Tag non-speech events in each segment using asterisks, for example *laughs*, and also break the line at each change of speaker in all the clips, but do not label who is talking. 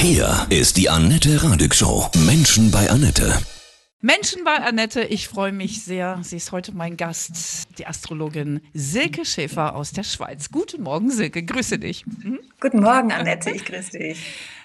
Hier ist die Annette Radig Show. Menschen bei Annette.
Menschen bei Annette, ich freue mich sehr. Sie ist heute mein Gast, die Astrologin Silke Schäfer aus der Schweiz. Guten Morgen, Silke, grüße dich.
Mhm. Guten Morgen, Annette, ich grüße dich.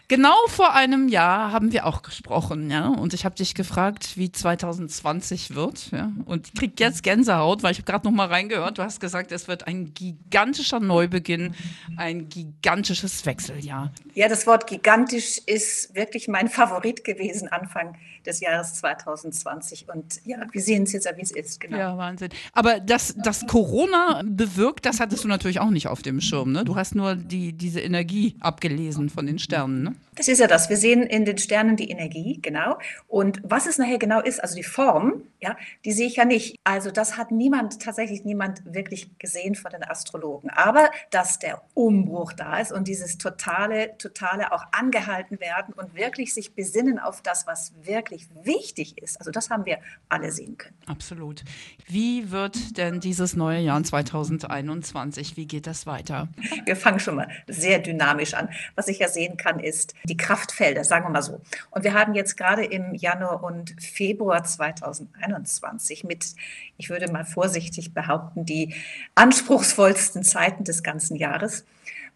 Genau vor einem Jahr haben wir auch gesprochen, ja. Und ich habe dich gefragt, wie 2020 wird, ja. Und ich krieg jetzt Gänsehaut, weil ich habe gerade noch mal reingehört. Du hast gesagt, es wird ein gigantischer Neubeginn, ein gigantisches Wechseljahr.
Ja, das Wort gigantisch ist wirklich mein Favorit gewesen Anfang des Jahres 2020. Und ja, wir sehen es jetzt, wie es ist.
Genau. Ja, Wahnsinn. Aber das, das Corona bewirkt, das hattest du natürlich auch nicht auf dem Schirm. Ne? Du hast nur die, diese Energie abgelesen von den Sternen. Ne?
Das ist ja das. Wir sehen in den Sternen die Energie, genau. Und was es nachher genau ist, also die Form, ja, die sehe ich ja nicht. Also das hat niemand, tatsächlich niemand wirklich gesehen von den Astrologen. Aber dass der Umbruch da ist und dieses totale, totale auch angehalten werden und wirklich sich besinnen auf das, was wirklich wichtig ist. Also das haben wir alle sehen können.
Absolut. Wie wird denn dieses neue Jahr 2021, wie geht das weiter?
Wir fangen schon mal sehr dynamisch an. Was ich ja sehen kann, ist, die Kraftfelder, sagen wir mal so. Und wir haben jetzt gerade im Januar und Februar 2021 mit, ich würde mal vorsichtig behaupten, die anspruchsvollsten Zeiten des ganzen Jahres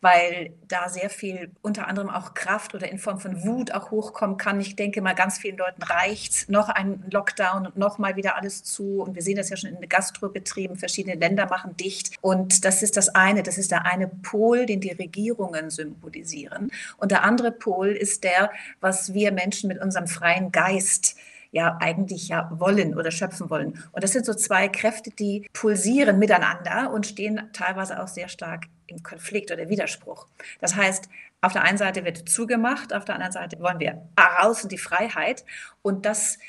weil da sehr viel unter anderem auch Kraft oder in Form von Wut auch hochkommen kann. Ich denke mal, ganz vielen Leuten reicht noch ein Lockdown und noch mal wieder alles zu. Und wir sehen das ja schon in den Gastrobetrieben. Verschiedene Länder machen dicht. Und das ist das eine. Das ist der eine Pol, den die Regierungen symbolisieren. Und der andere Pol ist der, was wir Menschen mit unserem freien Geist ja eigentlich ja wollen oder schöpfen wollen. Und das sind so zwei Kräfte, die pulsieren miteinander und stehen teilweise auch sehr stark im Konflikt oder Widerspruch. Das heißt, auf der einen Seite wird zugemacht, auf der anderen Seite wollen wir raus in die Freiheit. Und das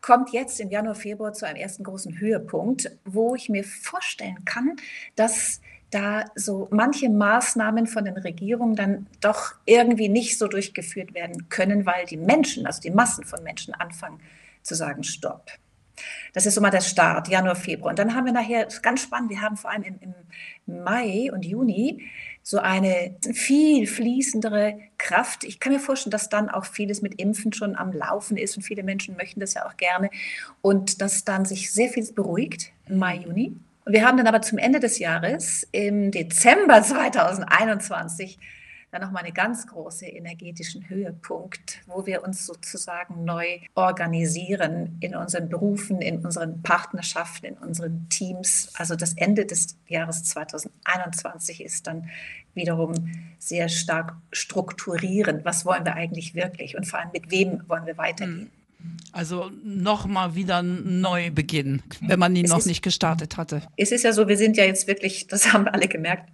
kommt jetzt im Januar, Februar zu einem ersten großen Höhepunkt, wo ich mir vorstellen kann, dass da so manche Maßnahmen von den Regierungen dann doch irgendwie nicht so durchgeführt werden können, weil die Menschen, also die Massen von Menschen anfangen zu sagen, stopp. Das ist so mal der Start, Januar, Februar. Und dann haben wir nachher, ganz spannend, wir haben vor allem im, im Mai und Juni so eine viel fließendere Kraft. Ich kann mir vorstellen, dass dann auch vieles mit Impfen schon am Laufen ist und viele Menschen möchten das ja auch gerne und dass dann sich sehr viel beruhigt im Mai, Juni. Wir haben dann aber zum Ende des Jahres, im Dezember *laughs* 2021, dann nochmal einen ganz großen energetischen Höhepunkt, wo wir uns sozusagen neu organisieren in unseren Berufen, in unseren Partnerschaften, in unseren Teams. Also das Ende des Jahres 2021 ist dann wiederum sehr stark strukturierend. Was wollen wir eigentlich wirklich und vor allem mit wem wollen wir weitergehen?
Also nochmal wieder neu beginnen, wenn man ihn es noch ist, nicht gestartet hatte.
Es ist ja so, wir sind ja jetzt wirklich, das haben alle gemerkt,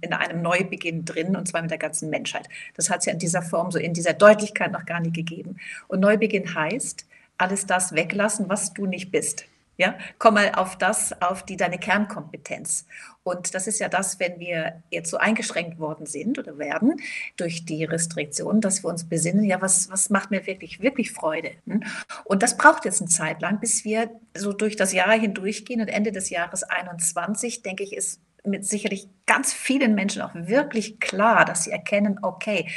in einem Neubeginn drin und zwar mit der ganzen Menschheit. Das hat es ja in dieser Form, so in dieser Deutlichkeit noch gar nie gegeben. Und Neubeginn heißt, alles das weglassen, was du nicht bist. Ja, komm mal auf das, auf die deine Kernkompetenz. Und das ist ja das, wenn wir jetzt so eingeschränkt worden sind oder werden durch die Restriktionen, dass wir uns besinnen, ja, was, was macht mir wirklich, wirklich Freude? Hm? Und das braucht jetzt eine Zeit lang, bis wir so durch das Jahr hindurchgehen und Ende des Jahres 21, denke ich, ist mit sicherlich ganz vielen Menschen auch wirklich klar, dass sie erkennen, okay,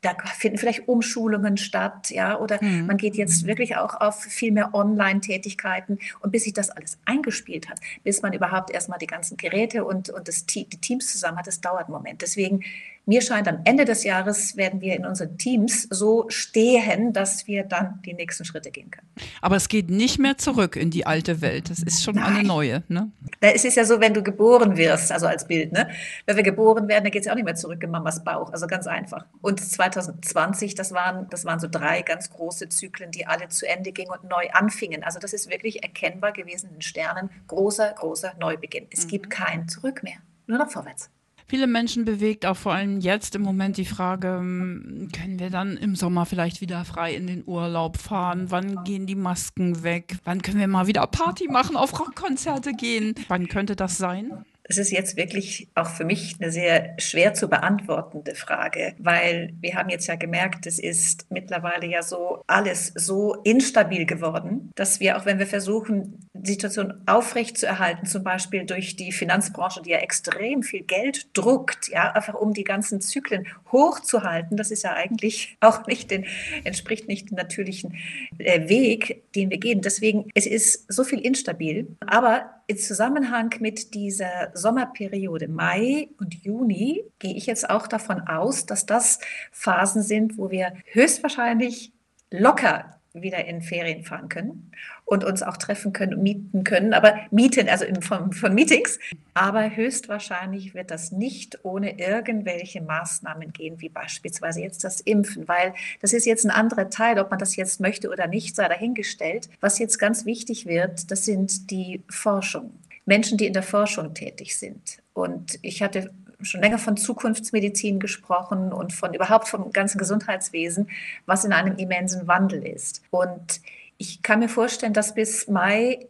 da finden vielleicht Umschulungen statt, ja, oder mhm. man geht jetzt wirklich auch auf viel mehr Online-Tätigkeiten und bis sich das alles eingespielt hat, bis man überhaupt erstmal die ganzen Geräte und, und das, die Teams zusammen hat, das dauert einen Moment. Deswegen mir scheint, am Ende des Jahres werden wir in unseren Teams so stehen, dass wir dann die nächsten Schritte gehen können.
Aber es geht nicht mehr zurück in die alte Welt. Es ist schon Nein. eine neue. Ne?
es ist ja so, wenn du geboren wirst, also als Bild, ne? wenn wir geboren werden, dann geht es ja auch nicht mehr zurück in Mamas Bauch. Also ganz einfach. Und 2020, das waren, das waren so drei ganz große Zyklen, die alle zu Ende gingen und neu anfingen. Also das ist wirklich erkennbar gewesen in Sternen. Großer, großer Neubeginn. Es mhm. gibt kein Zurück mehr. Nur noch vorwärts.
Viele Menschen bewegt auch vor allem jetzt im Moment die Frage, hm, können wir dann im Sommer vielleicht wieder frei in den Urlaub fahren? Wann gehen die Masken weg? Wann können wir mal wieder Party machen, auf Rockkonzerte gehen? Wann könnte das sein?
Das ist jetzt wirklich auch für mich eine sehr schwer zu beantwortende Frage, weil wir haben jetzt ja gemerkt, es ist mittlerweile ja so alles so instabil geworden, dass wir auch wenn wir versuchen, Situation aufrechtzuerhalten, zum Beispiel durch die Finanzbranche, die ja extrem viel Geld druckt, ja, einfach um die ganzen Zyklen hochzuhalten, das ist ja eigentlich *laughs* auch nicht den, entspricht nicht dem natürlichen äh, Weg, den wir gehen. Deswegen, es ist so viel instabil, aber im Zusammenhang mit dieser Sommerperiode Mai und Juni gehe ich jetzt auch davon aus, dass das Phasen sind, wo wir höchstwahrscheinlich locker wieder in Ferien fahren können und uns auch treffen können und mieten können, aber mieten, also in Form von Meetings. Aber höchstwahrscheinlich wird das nicht ohne irgendwelche Maßnahmen gehen, wie beispielsweise jetzt das Impfen, weil das ist jetzt ein anderer Teil, ob man das jetzt möchte oder nicht, sei dahingestellt. Was jetzt ganz wichtig wird, das sind die Forschung. Menschen, die in der Forschung tätig sind. Und ich hatte schon länger von Zukunftsmedizin gesprochen und von überhaupt vom ganzen Gesundheitswesen, was in einem immensen Wandel ist. Und ich kann mir vorstellen, dass bis Mai,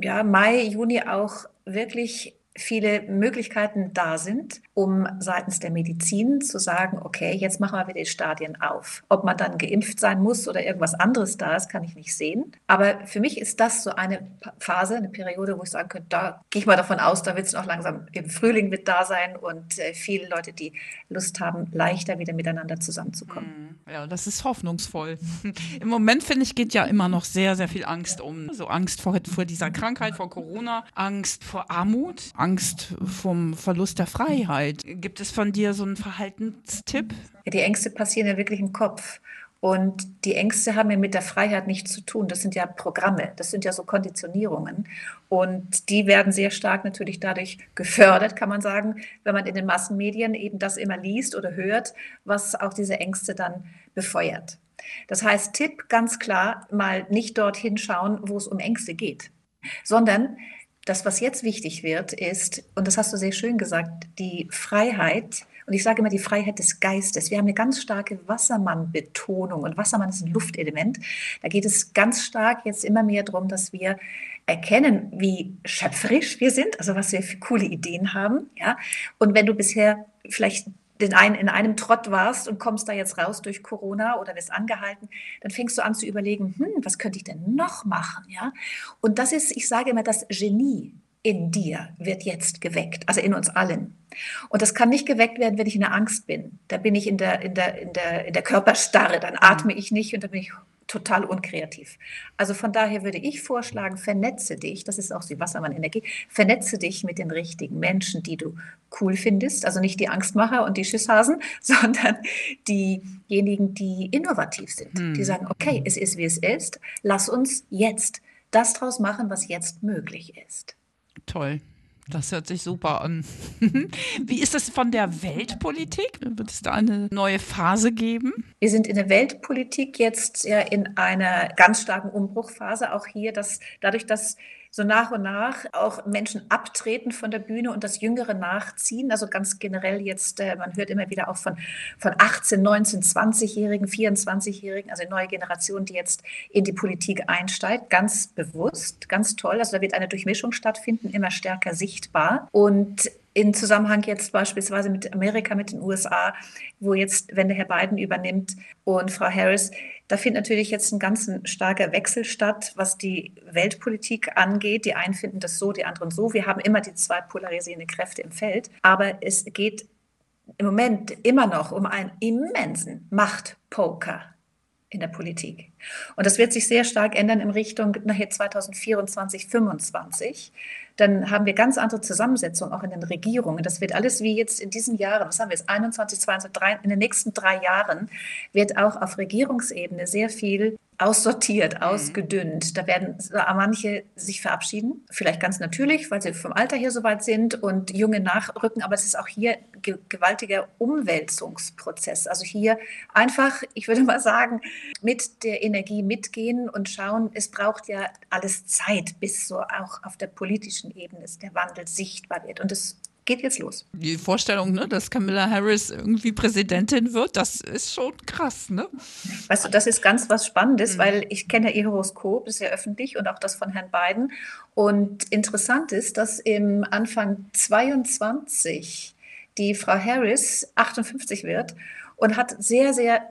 ja, Mai, Juni auch wirklich viele Möglichkeiten da sind, um seitens der Medizin zu sagen, okay, jetzt machen wir wieder die Stadien auf. Ob man dann geimpft sein muss oder irgendwas anderes da ist, kann ich nicht sehen. Aber für mich ist das so eine Phase, eine Periode, wo ich sagen könnte, da gehe ich mal davon aus, da wird es noch langsam im Frühling mit da sein und äh, viele Leute, die Lust haben, leichter wieder miteinander zusammenzukommen.
Mhm. Ja, das ist hoffnungsvoll. *laughs* Im Moment, finde ich, geht ja immer noch sehr, sehr viel Angst um. So Angst vor, vor dieser Krankheit, vor Corona, Angst vor Armut, Angst Angst vom Verlust der Freiheit. Gibt es von dir so einen Verhaltenstipp?
Die Ängste passieren ja wirklich im Kopf. Und die Ängste haben ja mit der Freiheit nichts zu tun. Das sind ja Programme, das sind ja so Konditionierungen. Und die werden sehr stark natürlich dadurch gefördert, kann man sagen, wenn man in den Massenmedien eben das immer liest oder hört, was auch diese Ängste dann befeuert. Das heißt, Tipp ganz klar, mal nicht dorthin schauen, wo es um Ängste geht, sondern das, was jetzt wichtig wird, ist, und das hast du sehr schön gesagt, die Freiheit. Und ich sage immer die Freiheit des Geistes. Wir haben eine ganz starke Wassermann-Betonung und Wassermann ist ein Luftelement. Da geht es ganz stark jetzt immer mehr darum, dass wir erkennen, wie schöpferisch wir sind, also was wir für coole Ideen haben. Ja? Und wenn du bisher vielleicht in einem Trott warst und kommst da jetzt raus durch Corona oder wirst angehalten, dann fängst du an zu überlegen, hm, was könnte ich denn noch machen? Ja? Und das ist, ich sage immer, das Genie in dir wird jetzt geweckt, also in uns allen. Und das kann nicht geweckt werden, wenn ich in der Angst bin. Da bin ich in der, in der, in der, in der Körperstarre, dann atme ich nicht und dann bin ich total unkreativ. Also von daher würde ich vorschlagen, vernetze dich, das ist auch die Wassermann-Energie, vernetze dich mit den richtigen Menschen, die du cool findest, also nicht die Angstmacher und die Schisshasen, *laughs* sondern diejenigen, die innovativ sind, hm. die sagen, okay, es ist, wie es ist, lass uns jetzt das draus machen, was jetzt möglich ist.
Toll. Das hört sich super an. *laughs* Wie ist es von der Weltpolitik? Wird es da eine neue Phase geben?
Wir sind in der Weltpolitik jetzt in einer ganz starken Umbruchphase. Auch hier, dass dadurch, dass so nach und nach auch Menschen abtreten von der Bühne und das Jüngere nachziehen. Also ganz generell jetzt, äh, man hört immer wieder auch von, von 18, 19, 20-Jährigen, 24-Jährigen, also neue Generation, die jetzt in die Politik einsteigt, ganz bewusst, ganz toll. Also da wird eine Durchmischung stattfinden, immer stärker sichtbar. Und in Zusammenhang jetzt beispielsweise mit Amerika, mit den USA, wo jetzt, wenn der Herr Biden übernimmt und Frau Harris, da findet natürlich jetzt ein ganz starker Wechsel statt, was die Weltpolitik angeht. Die einen finden das so, die anderen so. Wir haben immer die zwei polarisierenden Kräfte im Feld. Aber es geht im Moment immer noch um einen immensen Machtpoker in der Politik. Und das wird sich sehr stark ändern in Richtung nachher 2024, 2025 dann haben wir ganz andere Zusammensetzungen auch in den Regierungen. Das wird alles wie jetzt in diesen Jahren, was haben wir jetzt, 21, 22, 3, in den nächsten drei Jahren wird auch auf Regierungsebene sehr viel aussortiert, mhm. ausgedünnt. Da werden manche sich verabschieden, vielleicht ganz natürlich, weil sie vom Alter her so weit sind und junge nachrücken, aber es ist auch hier ge gewaltiger Umwälzungsprozess. Also hier einfach, ich würde mal sagen, mit der Energie mitgehen und schauen, es braucht ja alles Zeit, bis so auch auf der politischen Ebene der Wandel sichtbar wird. Und es geht jetzt los.
Die Vorstellung, ne, dass Camilla Harris irgendwie Präsidentin wird, das ist schon krass, ne?
Weißt du, das ist ganz was Spannendes, mhm. weil ich kenne ja ihr Horoskop, ist ja öffentlich und auch das von Herrn Biden. Und interessant ist, dass im Anfang 22 die Frau Harris 58 wird und hat sehr, sehr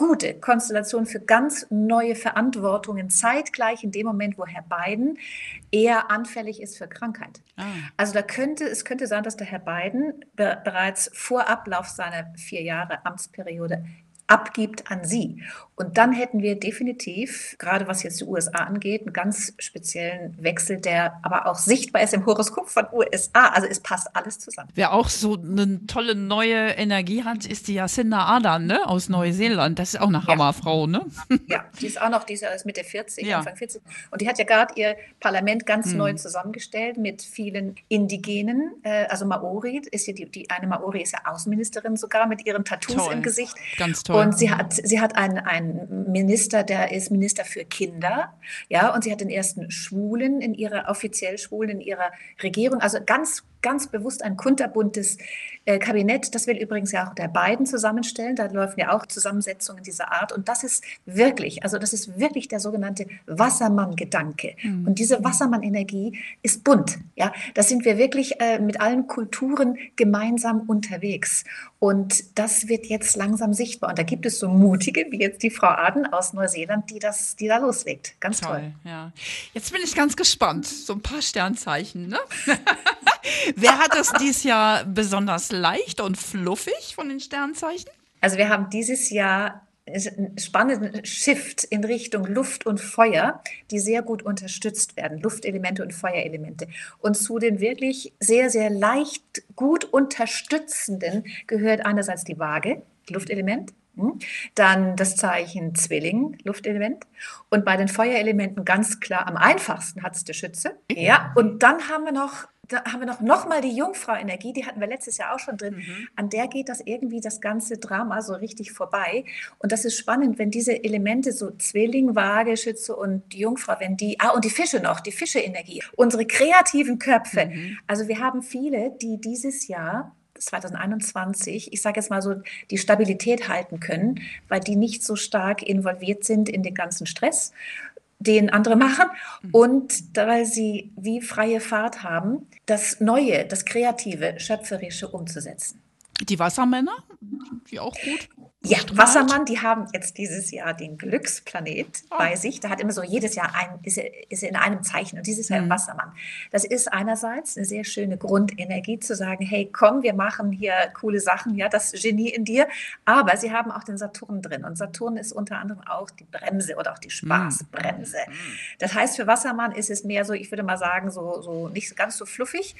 gute Konstellation für ganz neue Verantwortungen zeitgleich in dem Moment, wo Herr Biden eher anfällig ist für Krankheit. Ah. Also da könnte es könnte sein, dass der Herr Biden be bereits vor Ablauf seiner vier Jahre Amtsperiode abgibt an sie. Und dann hätten wir definitiv, gerade was jetzt die USA angeht, einen ganz speziellen Wechsel, der aber auch sichtbar ist im Horoskop von USA. Also es passt alles zusammen.
Wer auch so eine tolle neue Energie hat, ist die Jacinda Ardern ne? aus Neuseeland. Das ist auch eine Hammerfrau, ne? *laughs*
Ja, die ist auch noch, die ist Mitte 40, ja. Anfang 40. Und die hat ja gerade ihr Parlament ganz hm. neu zusammengestellt mit vielen Indigenen, äh, also Maori, ist ja die, die eine Maori ist ja Außenministerin sogar mit ihren Tattoos toll. im Gesicht.
Ganz toll.
Und sie hat, sie hat einen, einen Minister, der ist Minister für Kinder, ja, und sie hat den ersten Schwulen in ihrer, offiziell Schwulen in ihrer Regierung, also ganz ganz bewusst ein kunterbuntes äh, Kabinett. Das will übrigens ja auch der Biden zusammenstellen. Da laufen ja auch Zusammensetzungen dieser Art. Und das ist wirklich, also das ist wirklich der sogenannte Wassermann-Gedanke. Mhm. Und diese Wassermann-Energie ist bunt. Ja, da sind wir wirklich äh, mit allen Kulturen gemeinsam unterwegs. Und das wird jetzt langsam sichtbar. Und da gibt es so mutige, wie jetzt die Frau Aden aus Neuseeland, die das, die da loslegt. Ganz toll. toll.
Ja. Jetzt bin ich ganz gespannt. So ein paar Sternzeichen, ne? *laughs* Wer hat es dieses Jahr besonders leicht und fluffig von den Sternzeichen?
Also wir haben dieses Jahr einen spannenden Shift in Richtung Luft und Feuer, die sehr gut unterstützt werden, Luftelemente und Feuerelemente. Und zu den wirklich sehr, sehr leicht gut unterstützenden gehört einerseits die Waage, Luftelement, hm, dann das Zeichen Zwilling, Luftelement. Und bei den Feuerelementen ganz klar am einfachsten hat es der Schütze. Ja, und dann haben wir noch da haben wir noch, noch mal die Jungfrau-Energie, die hatten wir letztes Jahr auch schon drin. Mhm. An der geht das irgendwie das ganze Drama so richtig vorbei. Und das ist spannend, wenn diese Elemente, so Zwilling, Waage, Schütze und Jungfrau, wenn die, ah, und die Fische noch, die Fische-Energie, unsere kreativen Köpfe. Mhm. Also wir haben viele, die dieses Jahr 2021, ich sage jetzt mal so, die Stabilität halten können, weil die nicht so stark involviert sind in den ganzen Stress, den andere machen mhm. und weil sie wie freie Fahrt haben, das Neue, das Kreative, Schöpferische umzusetzen.
Die Wassermänner, die auch gut.
Ja, Wassermann, die haben jetzt dieses Jahr den Glücksplanet oh. bei sich. Da hat immer so jedes Jahr ein, ist er, ist er in einem Zeichen und dieses Jahr mhm. Wassermann. Das ist einerseits eine sehr schöne Grundenergie zu sagen, hey, komm, wir machen hier coole Sachen, ja, das Genie in dir. Aber sie haben auch den Saturn drin und Saturn ist unter anderem auch die Bremse oder auch die mhm. Spaßbremse. Mhm. Das heißt, für Wassermann ist es mehr so, ich würde mal sagen, so, so nicht ganz so fluffig,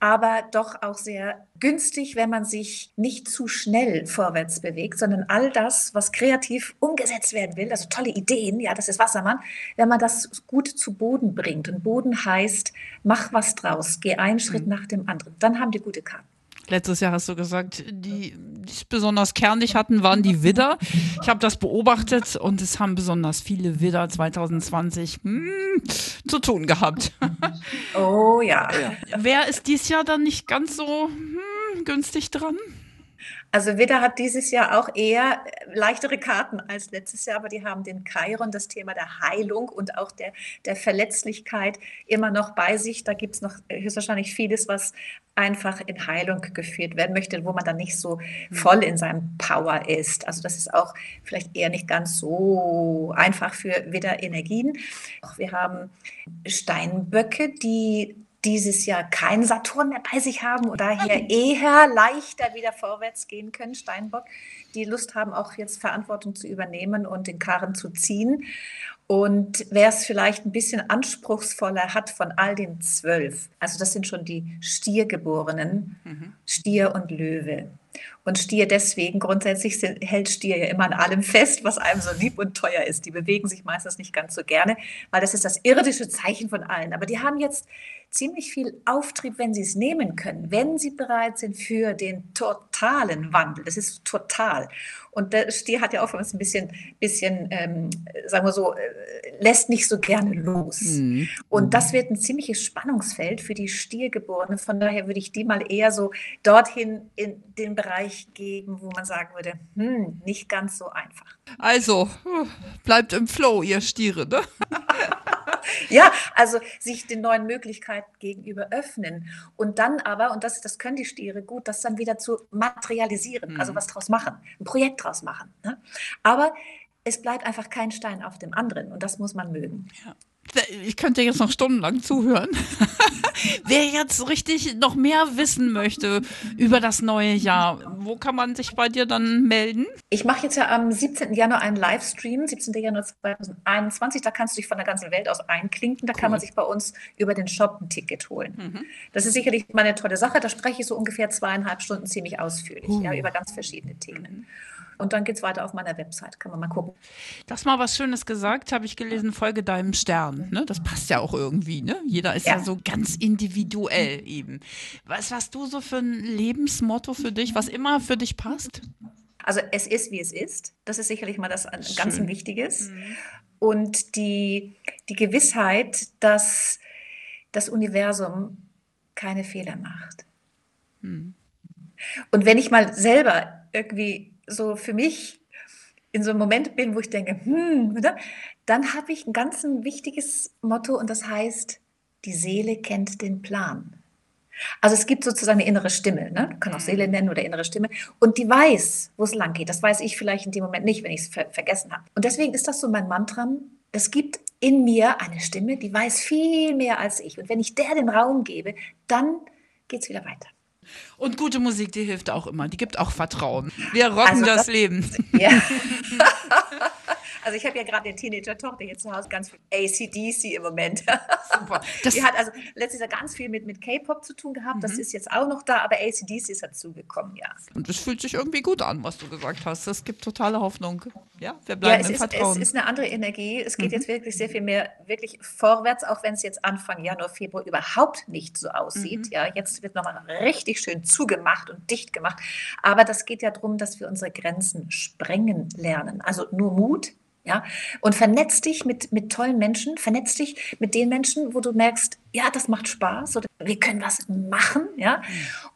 aber doch auch sehr günstig, wenn man sich nicht zu schnell vorwärts bewegt, sondern sondern all das, was kreativ umgesetzt werden will, also tolle Ideen, ja, das ist Wassermann, wenn man das gut zu Boden bringt. Und Boden heißt, mach was draus, geh einen Schritt mhm. nach dem anderen. Dann haben die gute Karten.
Letztes Jahr hast du gesagt, die nicht besonders kernig hatten, waren die Widder. Ich habe das beobachtet und es haben besonders viele Widder 2020 hm, zu tun gehabt.
Oh ja.
Wer ist dieses Jahr dann nicht ganz so hm, günstig dran?
Also Widder hat dieses Jahr auch eher äh, leichtere Karten als letztes Jahr, aber die haben den Chiron, das Thema der Heilung und auch der, der Verletzlichkeit immer noch bei sich. Da gibt es noch höchstwahrscheinlich vieles, was einfach in Heilung geführt werden möchte, wo man dann nicht so hm. voll in seinem Power ist. Also das ist auch vielleicht eher nicht ganz so einfach für Widder Energien. Wir haben Steinböcke, die dieses Jahr keinen Saturn mehr bei sich haben und daher eher leichter wieder vorwärts gehen können, Steinbock, die Lust haben, auch jetzt Verantwortung zu übernehmen und den Karren zu ziehen. Und wer es vielleicht ein bisschen anspruchsvoller hat von all den zwölf, also das sind schon die Stiergeborenen, mhm. Stier und Löwe. Und Stier deswegen, grundsätzlich hält Stier ja immer an allem fest, was einem so lieb und teuer ist. Die bewegen sich meistens nicht ganz so gerne, weil das ist das irdische Zeichen von allen. Aber die haben jetzt ziemlich viel Auftrieb, wenn sie es nehmen können, wenn sie bereit sind für den totalen Wandel. Das ist total. Und der Stier hat ja auch ein bisschen, bisschen ähm, sagen wir so, äh, lässt nicht so gerne los. Mhm. Und das wird ein ziemliches Spannungsfeld für die Stiergeborenen. Von daher würde ich die mal eher so dorthin in den Bereich geben, wo man sagen würde, hm, nicht ganz so einfach.
Also, bleibt im Flow, ihr Stiere, ne? *laughs*
ja, also sich den neuen Möglichkeiten gegenüber öffnen und dann aber, und das, das können die Stiere gut, das dann wieder zu materialisieren, mhm. also was draus machen, ein Projekt draus machen. Ne? Aber es bleibt einfach kein Stein auf dem anderen und das muss man mögen.
Ja ich könnte jetzt noch stundenlang zuhören. *laughs* Wer jetzt richtig noch mehr wissen möchte über das neue Jahr, wo kann man sich bei dir dann melden?
Ich mache jetzt ja am 17. Januar einen Livestream, 17. Januar 2021. Da kannst du dich von der ganzen Welt aus einklinken. Da cool. kann man sich bei uns über den Shop ein Ticket holen. Mhm. Das ist sicherlich mal eine tolle Sache. Da spreche ich so ungefähr zweieinhalb Stunden ziemlich ausführlich uh. ja, über ganz verschiedene Themen. Mhm. Und dann geht es weiter auf meiner Website, kann man mal gucken.
Das mal was Schönes gesagt, habe ich gelesen, folge deinem Stern. Ne? Das passt ja auch irgendwie. Ne? Jeder ist ja. ja so ganz individuell eben. Was hast du so für ein Lebensmotto für dich, was immer für dich passt?
Also es ist, wie es ist. Das ist sicherlich mal das ganz Schön. Wichtiges. Mhm. Und die, die Gewissheit, dass das Universum keine Fehler macht. Mhm. Und wenn ich mal selber irgendwie so für mich in so einem Moment bin, wo ich denke, hm, oder? dann habe ich ein ganz ein wichtiges Motto und das heißt, die Seele kennt den Plan. Also es gibt sozusagen eine innere Stimme, ne? kann auch Seele mhm. nennen oder innere Stimme, und die weiß, wo es lang geht. Das weiß ich vielleicht in dem Moment nicht, wenn ich es ver vergessen habe. Und deswegen ist das so mein Mantra. Es gibt in mir eine Stimme, die weiß viel mehr als ich. Und wenn ich der den Raum gebe, dann geht es wieder weiter.
Und gute Musik, die hilft auch immer. Die gibt auch Vertrauen. Wir rocken also das, das Leben. Ja. *laughs* *laughs*
Also ich habe ja gerade eine Teenager-Tochter hier zu Hause, ganz viel ACDC im Moment. *laughs* Super. Das die hat also letztes Jahr ganz viel mit, mit K-Pop zu tun gehabt. Mhm. Das ist jetzt auch noch da, aber ACDC ist dazugekommen, ja.
Und es fühlt sich irgendwie gut an, was du gesagt hast. Das gibt totale Hoffnung. Ja, wir bleiben ja, im
ist,
Vertrauen.
Es ist eine andere Energie. Es geht mhm. jetzt wirklich sehr viel mehr wirklich vorwärts, auch wenn es jetzt Anfang Januar, Februar überhaupt nicht so aussieht. Mhm. Ja, jetzt wird nochmal richtig schön zugemacht und dicht gemacht. Aber das geht ja darum, dass wir unsere Grenzen sprengen lernen. Also nur Mut, ja, und vernetz dich mit, mit tollen Menschen, vernetz dich mit den Menschen, wo du merkst, ja, das macht Spaß oder wir können was machen, ja. Mhm.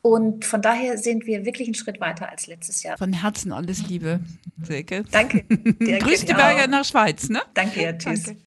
Und von daher sind wir wirklich einen Schritt weiter als letztes Jahr.
Von Herzen alles Liebe, Silke.
Danke. *laughs*
Grüß die Berge nach Schweiz, ne?
Danke, tschüss. Danke.